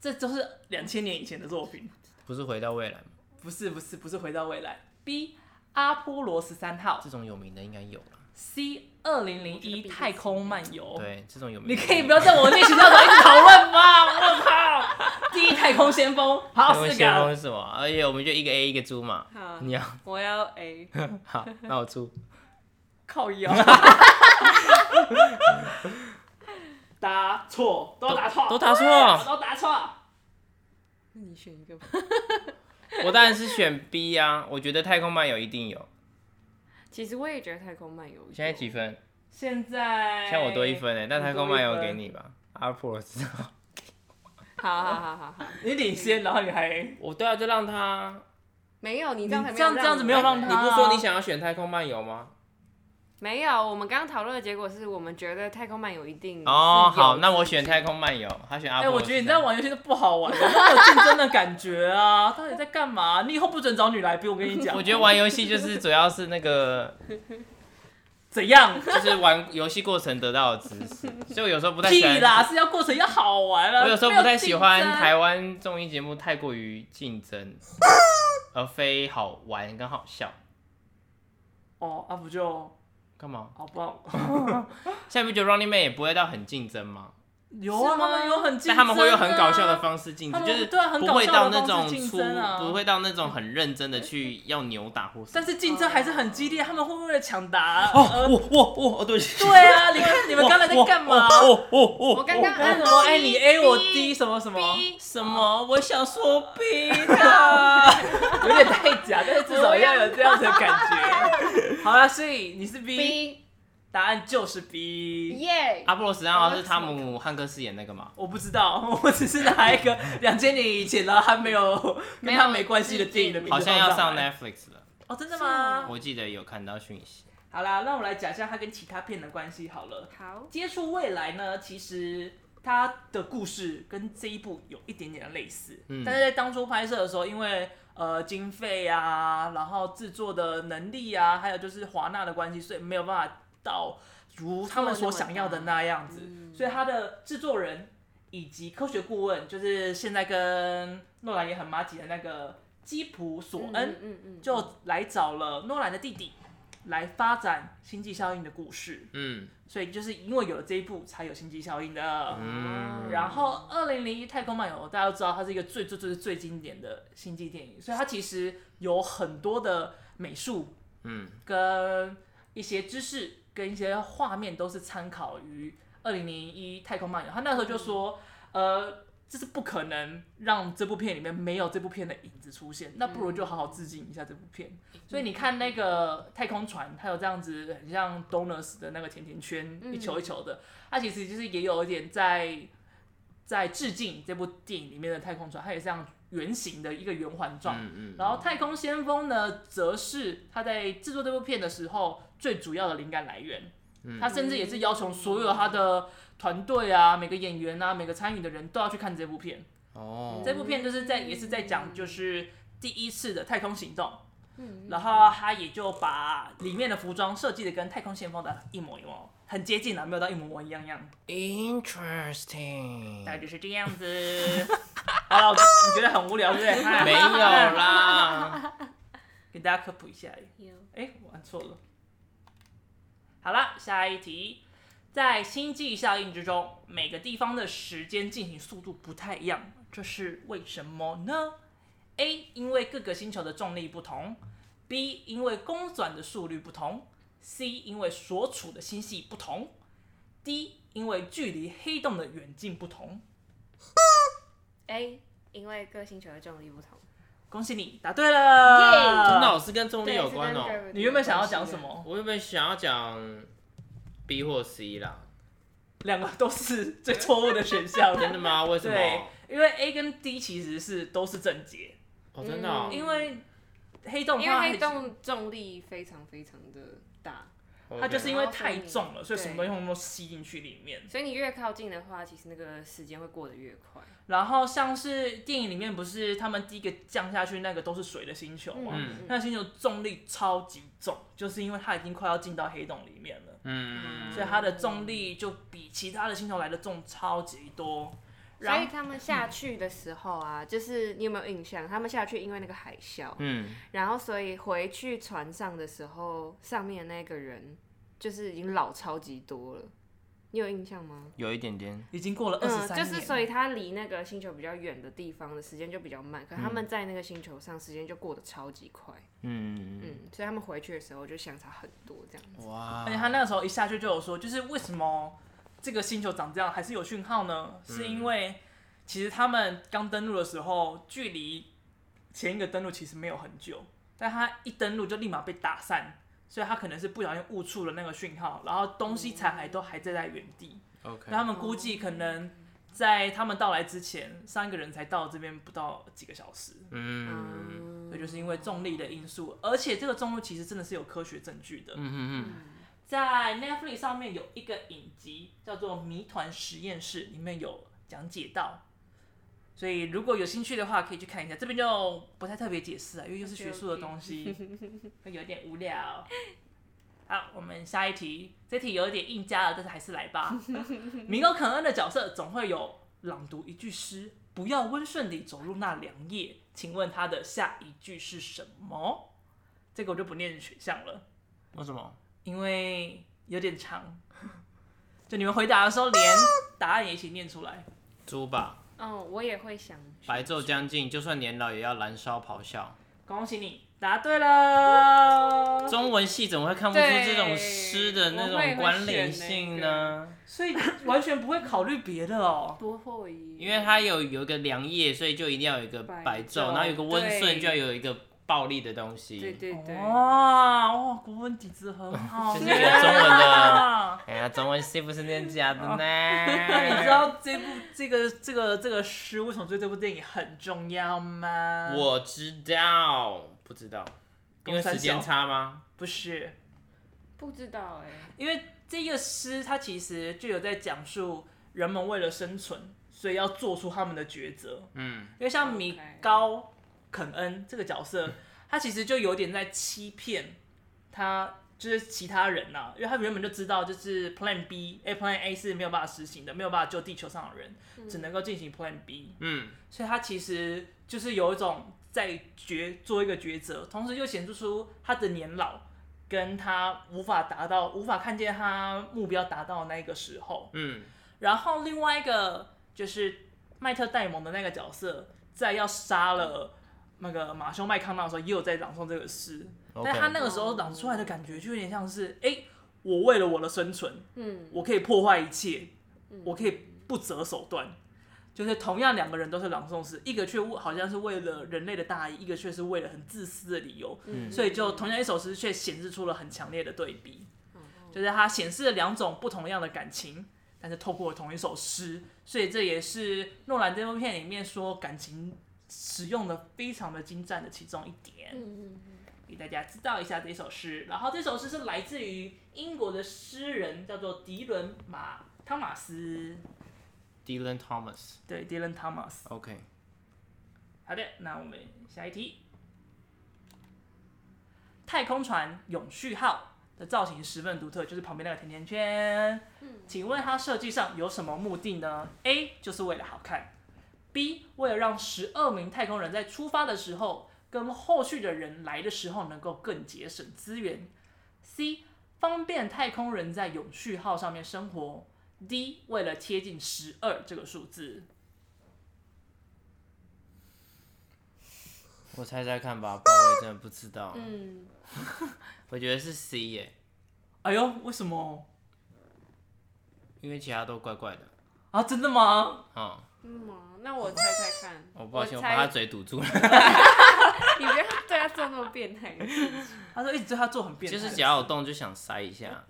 这都是两千年以前的作品，不是回到未来吗？不是不是不是回到未来。B 阿波罗十三号，这种有名的应该有了。C 二零零一太空漫游，对，这种有名。你可以不要在我那学校一直讨论吗？我靠！第一太空先锋，好，四个。先锋是什么？而且我们就一个 A 一个猪嘛。好，你要？我要 A。好，那我猪。靠腰。答错，都答错，都答错，都答错。那你选一个吧。我当然是选 B 啊，我觉得太空漫游一定有。其实我也觉得太空漫游。现在几分？现在。现在我多一分哎，那太空漫游给你吧。阿普罗斯。好好好好好。你领先，然后你还。我对啊，就让他。没有，你这样这样这样子没有让他。你不说你想要选太空漫游吗？没有，我们刚刚讨论的结果是我们觉得《太空漫游》一定哦，好，那我选《太空漫游》，他选阿波罗。哎，我觉得你在玩游戏都不好玩，没有竞争的感觉啊！到底在干嘛？你以后不准找女来宾，我跟你讲。我觉得玩游戏就是主要是那个 怎样，就是玩游戏过程得到的知识，所以我有时候不太喜欢。屁啦，是要过程要好玩啊！我有时候不太喜欢台湾综艺节目太过于竞争，而非好玩跟好笑。哦，阿、啊、不就？干嘛？好棒！现在不觉得 Running Man 也不会到很竞争吗？有啊，他们有很竞争，但他们会用很搞笑的方式竞争，就是不会到那种粗，不会到那种很认真的去要扭打或什么。但是竞争还是很激烈，他们会为了抢答。哦，我我我，对。对啊，你看你们刚才在干嘛？哦哦哦，我刚刚按什么？哎，你 A 我 D 什么什么什么？我想说 B 的，有点太假，但是至少要有这样子的感觉。好了，所以你是 B。答案就是 B，耶！阿波罗十三号是汤姆汉克斯演那个吗？我不知道，我只是拿一个 两千年以前的还没有跟他没关系的电影的名字。好像要上 Netflix 了。哦，真的吗？我记得有看到讯息。好啦，那我来讲一下它跟其他片的关系好了。好，接触未来呢，其实它的故事跟这一部有一点点的类似，嗯，但是在当初拍摄的时候，因为呃经费啊，然后制作的能力啊，还有就是华纳的关系，所以没有办法。到如他们所想要的那样子，所以他的制作人以及科学顾问，就是现在跟诺兰也很麻吉的那个基普索恩，就来找了诺兰的弟弟来发展星际效应的故事。嗯，所以就是因为有了这一部，才有星际效应的。嗯，然后二零零一太空漫游，大家都知道它是一个最最最最经典的星际电影，所以它其实有很多的美术，嗯，跟一些知识。跟一些画面都是参考于二零零一太空漫游，他那时候就说，呃，这是不可能让这部片里面没有这部片的影子出现，那不如就好好致敬一下这部片。所以你看那个太空船，它有这样子很像 Donuts 的那个甜甜圈，一球一球的，它其实就是也有一点在在致敬这部电影里面的太空船，它也是这样圆形的一个圆环状。然后太空先锋呢，则是他在制作这部片的时候。最主要的灵感来源，他甚至也是要求所有他的团队啊，每个演员啊，每个参与的人都要去看这部片。哦，这部片就是在也是在讲就是第一次的太空行动，然后他也就把里面的服装设计的跟太空先锋的一模一样，很接近了，没有到一模模一样样。Interesting，大概就是这样子。好了，你觉得很无聊对不对？没有啦，给大家科普一下。哎，我按错了。好了，下一题，在星际效应之中，每个地方的时间进行速度不太一样，这是为什么呢？A. 因为各个星球的重力不同；B. 因为公转的速率不同；C. 因为所处的星系不同；D. 因为距离黑洞的远近不同。A. 因为各星球的重力不同。恭喜你答对了，真的老师跟重力有关哦、喔。你原本想要讲什么？我原本想要讲 B 或 C 啦，两个都是最错误的选项。真的吗？为什么？对，因为 A 跟 D 其实是都是正解。哦，真的。因为黑洞，因为黑洞重力非常非常的大。它就是因为太重了，所以什么东西都吸进去里面。所以你越靠近的话，其实那个时间会过得越快。然后像是电影里面不是他们第一个降下去那个都是水的星球嘛？嗯、那星球重力超级重，就是因为它已经快要进到黑洞里面了。嗯，所以它的重力就比其他的星球来的重超级多。所以他们下去的时候啊，嗯、就是你有没有印象？他们下去因为那个海啸，嗯，然后所以回去船上的时候，上面的那个人就是已经老超级多了。你有印象吗？有一点点，已经过了二十三就是所以他离那个星球比较远的地方的时间就比较慢，可他们在那个星球上时间就过得超级快。嗯嗯，所以他们回去的时候就相差很多这样子。哇！而且他那个时候一下去就有说，就是为什么这个星球长这样还是有讯号呢？是因为其实他们刚登陆的时候，距离前一个登陆其实没有很久，但他一登陆就立马被打散。所以他可能是不小心误触了那个讯号，然后东西残骸都还在在原地。OK，那他们估计可能在他们到来之前，上一个人才到这边不到几个小时。嗯，所以就是因为重力的因素，而且这个重力其实真的是有科学证据的。嗯嗯，在 Netflix 上面有一个影集叫做《谜团实验室》，里面有讲解到。所以如果有兴趣的话，可以去看一下。这边就不太特别解释了，因为又是学术的东西，会有点无聊。好，我们下一题，这题有一点硬加了，但是还是来吧。米高肯恩的角色总会有朗读一句诗，不要温顺地走入那凉夜。请问他的下一句是什么？这个我就不念选项了。为什么？因为有点长，就你们回答的时候连答案也一起念出来。猪吧。哦，我也会想。白昼将近，就算年老也要燃烧咆哮。恭喜你答对了。中文系怎么会看不出这种诗的那种关联性呢？所以完全不会考虑别的哦。不会。因为它有有一个凉夜，所以就一定要有一个白昼，然后有个温顺，就要有一个。暴力的东西，对对对，哇哇，国文底子很好，这是一个中文的，哎呀，中文是不是念假的呢？那 你知道这部这个这个这个诗为什么对这部电影很重要吗？我知道，不知道，因为时间差吗？不是，不知道哎，因为这个诗它其实就有在讲述人们为了生存，所以要做出他们的抉择。嗯，因为像米高。肯恩这个角色，他其实就有点在欺骗他，就是其他人呐、啊，因为他原本就知道，就是 Plan B，哎，Plan A 是没有办法实行的，没有办法救地球上的人，嗯、只能够进行 Plan B。嗯，所以他其实就是有一种在抉做一个抉择，同时又显示出他的年老，跟他无法达到、无法看见他目标达到的那个时候。嗯，然后另外一个就是麦特戴蒙的那个角色，在要杀了。那个马修麦康纳的时候也有在朗诵这个诗，Okay. 但他那个时候朗出来的感觉就有点像是，哎、欸，我为了我的生存，嗯，我可以破坏一切，嗯、我可以不择手段，就是同样两个人都是朗诵诗，一个却好像是为了人类的大义，一个却是为了很自私的理由，嗯，所以就同样一首诗却显示出了很强烈的对比，嗯、就是它显示了两种不同样的感情，但是透过同一首诗，所以这也是诺兰这部片里面说感情。使用的非常的精湛的其中一点，给大家知道一下这首诗。然后这首诗是来自于英国的诗人，叫做迪伦马汤马斯。Dylan Thomas。对，Dylan Thomas。OK。好的，那我们下一题。太空船永续号的造型十分独特，就是旁边那个甜甜圈。请问它设计上有什么目的呢？A 就是为了好看。B 为了让十二名太空人在出发的时候跟后续的人来的时候能够更节省资源。C 方便太空人在永续号上面生活。D 为了贴近十二这个数字。我猜猜看吧，不然我也真的不知道。嗯，我觉得是 C 耶。哎呦，为什么？因为其他都怪怪的。啊，真的吗？嗯。嗯，那我猜猜看。我抱歉，我把他嘴堵住了。你不要对他做那么变态的事情。他说一直对他做很变态。就是只要有动就想塞一下。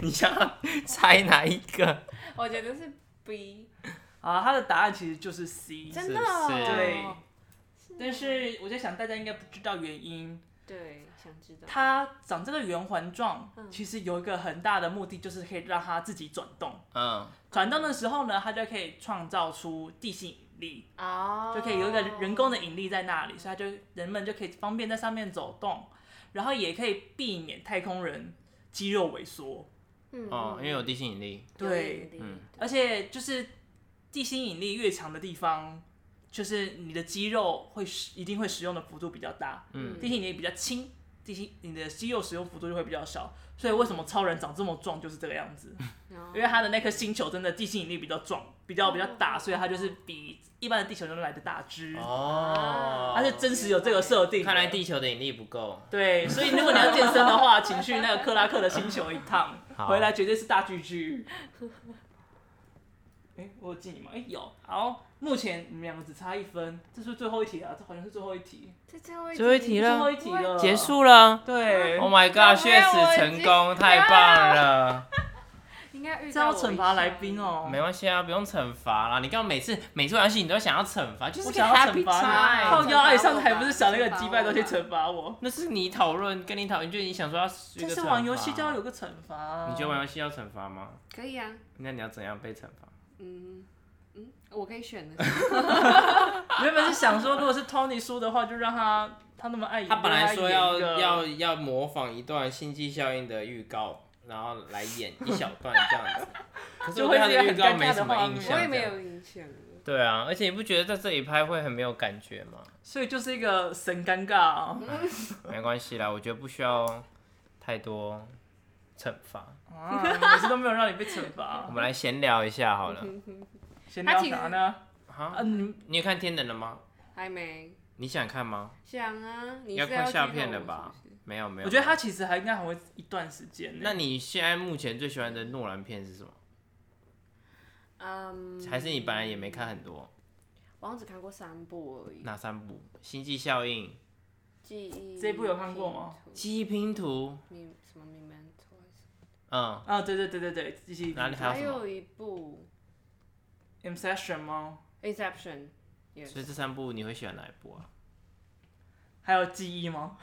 你想猜哪一个？我觉得是 B。啊，他的答案其实就是 C，真的、哦，对。但是我在想，大家应该不知道原因。对，想知道。它长这个圆环状，其实有一个很大的目的，就是可以让它自己转动。嗯。转动的时候呢，它就可以创造出地心引力。哦。就可以有一个人工的引力在那里，所以它就人们就可以方便在上面走动，然后也可以避免太空人肌肉萎缩。嗯。哦，因为有地心引力。对。嗯。而且就是。地心引力越强的地方，就是你的肌肉会使一定会使用的幅度比较大。嗯，地心引力比较轻，地心你的肌肉使用幅度就会比较小。所以为什么超人长这么壮就是这个样子？因为他的那颗星球真的地心引力比较壮，比较比较大，所以他就是比一般的地球人来的大只。哦，他是真实有这个设定。看来地球的引力不够。对，所以如果你要健身的话，请去那个克拉克的星球一趟，回来绝对是大巨巨。哎、欸，我有记你吗？哎、欸，有。好，目前你们两个只差一分，这是最后一题啊，这好像是最后一题。这最后一题，最后一题了，最后一题了，结束了。对。Oh my god，血死成功，太棒了。应该遇到要惩罚来宾哦。没关系啊，不用惩罚啦。你刚刚每次每次玩游戏你都想要惩罚？就是想要惩罚。靠腰，你上次还不是想那个击败都去惩罚我？那是你讨论，跟你讨论，就是你想说要。就是玩游戏就要有个惩罚。你觉得玩游戏要惩罚吗？可以啊。那你要怎样被惩罚？嗯嗯，我可以选的。原本是想说，如果是 Tony 输的话，就让他他那么爱演。他本来说要要要模仿一段星际效应的预告，然后来演一小段这样子。可是我对他的预告没什么印象。我也没有印象。对啊，而且你不觉得在这里拍会很没有感觉吗？所以就是一个神尴尬啊。没关系啦，我觉得不需要太多惩罚。啊，每次都没有让你被惩罚。我们来闲聊一下好了。闲聊啥呢？啊，嗯，你有看天能了吗？还没。你想看吗？想啊，你要看下片了吧？没有没有。我觉得他其实还应该还会一段时间。那你现在目前最喜欢的诺兰片是什么？嗯。还是你本来也没看很多？我只看过三部而已。哪三部？星际效应。记忆。这一部有看过吗？记忆拼图。什么名字？嗯啊，对对对对对，记忆。哪里还有还有一部，Inception 吗？Inception，所以这三部你会喜欢哪一部啊？还有记忆吗？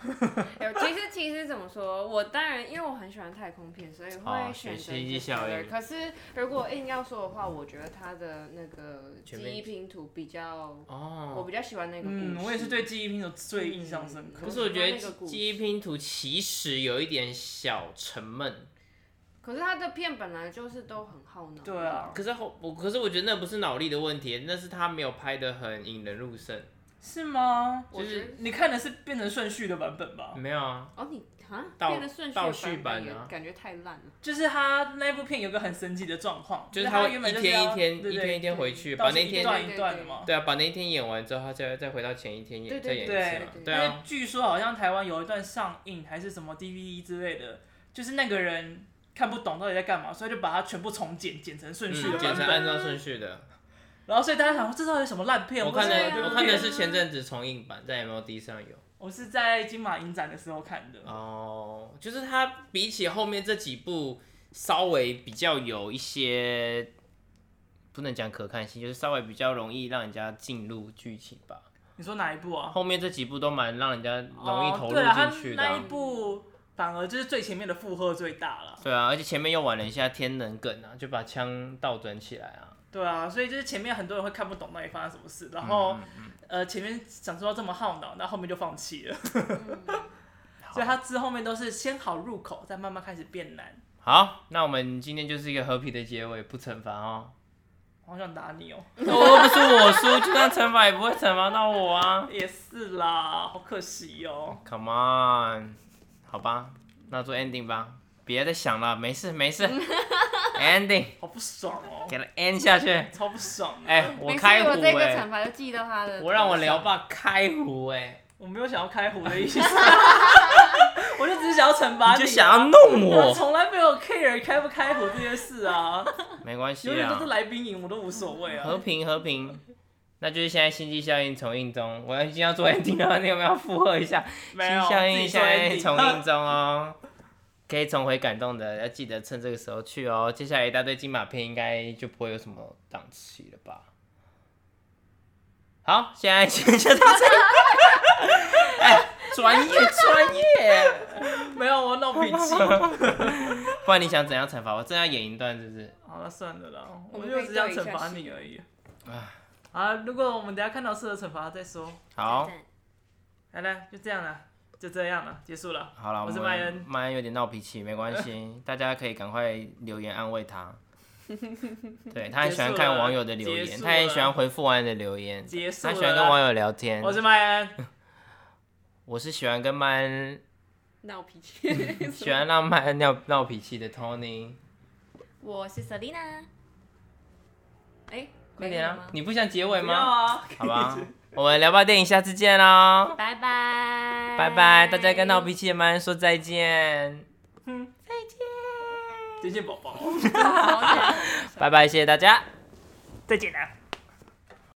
有，其实其实怎么说，我当然因为我很喜欢太空片，所以会选择星际效应。可是如果硬要说的话，我觉得他的那个记忆拼图比较，哦，我比较喜欢那个。嗯，我也是对记忆拼图最印象深刻。可是我觉得记忆拼图其实有一点小沉闷。可是他的片本来就是都很耗脑。对啊。可是后我，可是我觉得那不是脑力的问题，那是他没有拍的很引人入胜。是吗？就是你看的是变成顺序的版本吧？没有啊。哦，你啊，变成顺序倒叙版的，感觉太烂了。就是他那部片有个很神奇的状况，就是他一天一天一天一天回去，把那天一段一段的嘛。对啊，把那一天演完之后，他再再回到前一天演，再演一次嘛。对啊。据说好像台湾有一段上映还是什么 DVD 之类的，就是那个人。看不懂到底在干嘛，所以就把它全部重剪，剪成顺序的，剪成按照顺序的。然后所以大家想说，这到底什么烂片？我看的我看的是前阵子重映版，在 MOD 上有。我是在金马影展的时候看的。哦，就是它比起后面这几部，稍微比较有一些，不能讲可看性，就是稍微比较容易让人家进入剧情吧。你说哪一部啊？后面这几部都蛮让人家容易投入进去的。那一部。反而就是最前面的负荷最大了。对啊，而且前面又玩了一下天能梗啊，就把枪倒转起来啊。对啊，所以就是前面很多人会看不懂到底发生什么事，然后、嗯嗯、呃前面想说要这么耗脑，那后面就放弃了。嗯、所以他之后面都是先好入口，再慢慢开始变难。好，那我们今天就是一个和平的结尾，不惩罚哦。好想打你哦、喔！我不是我输，就算惩罚也不会惩罚到我啊。也是啦，好可惜哦、喔。Come on，好吧，那做 ending 吧，别再想了，没事没事。ending，好不爽哦、喔，给他 end 下去，超不爽。哎、欸，我开胡哎、欸，我这个惩罚就记到他的。我让我聊吧，开胡哎、欸，我没有想要开胡的意思。我就只是想要惩罚你、啊，你就想要弄我。从来没有 care 开不开胡这件事啊。没关系啊，永远都是来宾赢，我都无所谓啊。和平和平，那就是现在心际效应重映中。我要一定要做 ending 了，你有没有附和一下？心机效应现在重映中哦，可以重回感动的，要记得趁这个时候去哦。接下来一大堆金马片，应该就不会有什么档期了吧？好，现在先 就到这里。哎。专业专业，没有我闹脾气，不然你想怎样惩罚我？正要演一段，是不是？好了，算了啦，我就只想惩罚你而已。啊，如果我们等下看到适合惩罚再说。好，来来，就这样了，就这样了，结束了。好了，我是麦恩，麦恩有点闹脾气，没关系，大家可以赶快留言安慰他。对，他很喜欢看网友的留言，他也喜欢回复网友的留言，他喜欢跟网友聊天。我是麦恩。我是喜欢跟麦恩闹脾气，喜欢让麦恩闹闹脾气的 Tony。我是 Selina。哎，快点啊！你不想结尾吗？啊、好吧，我们聊吧电影，下次见喽！拜拜拜拜，大家跟闹脾气的麦恩说再见。嗯，再见，再见宝宝。宝 宝拜拜，谢谢大家，再见了。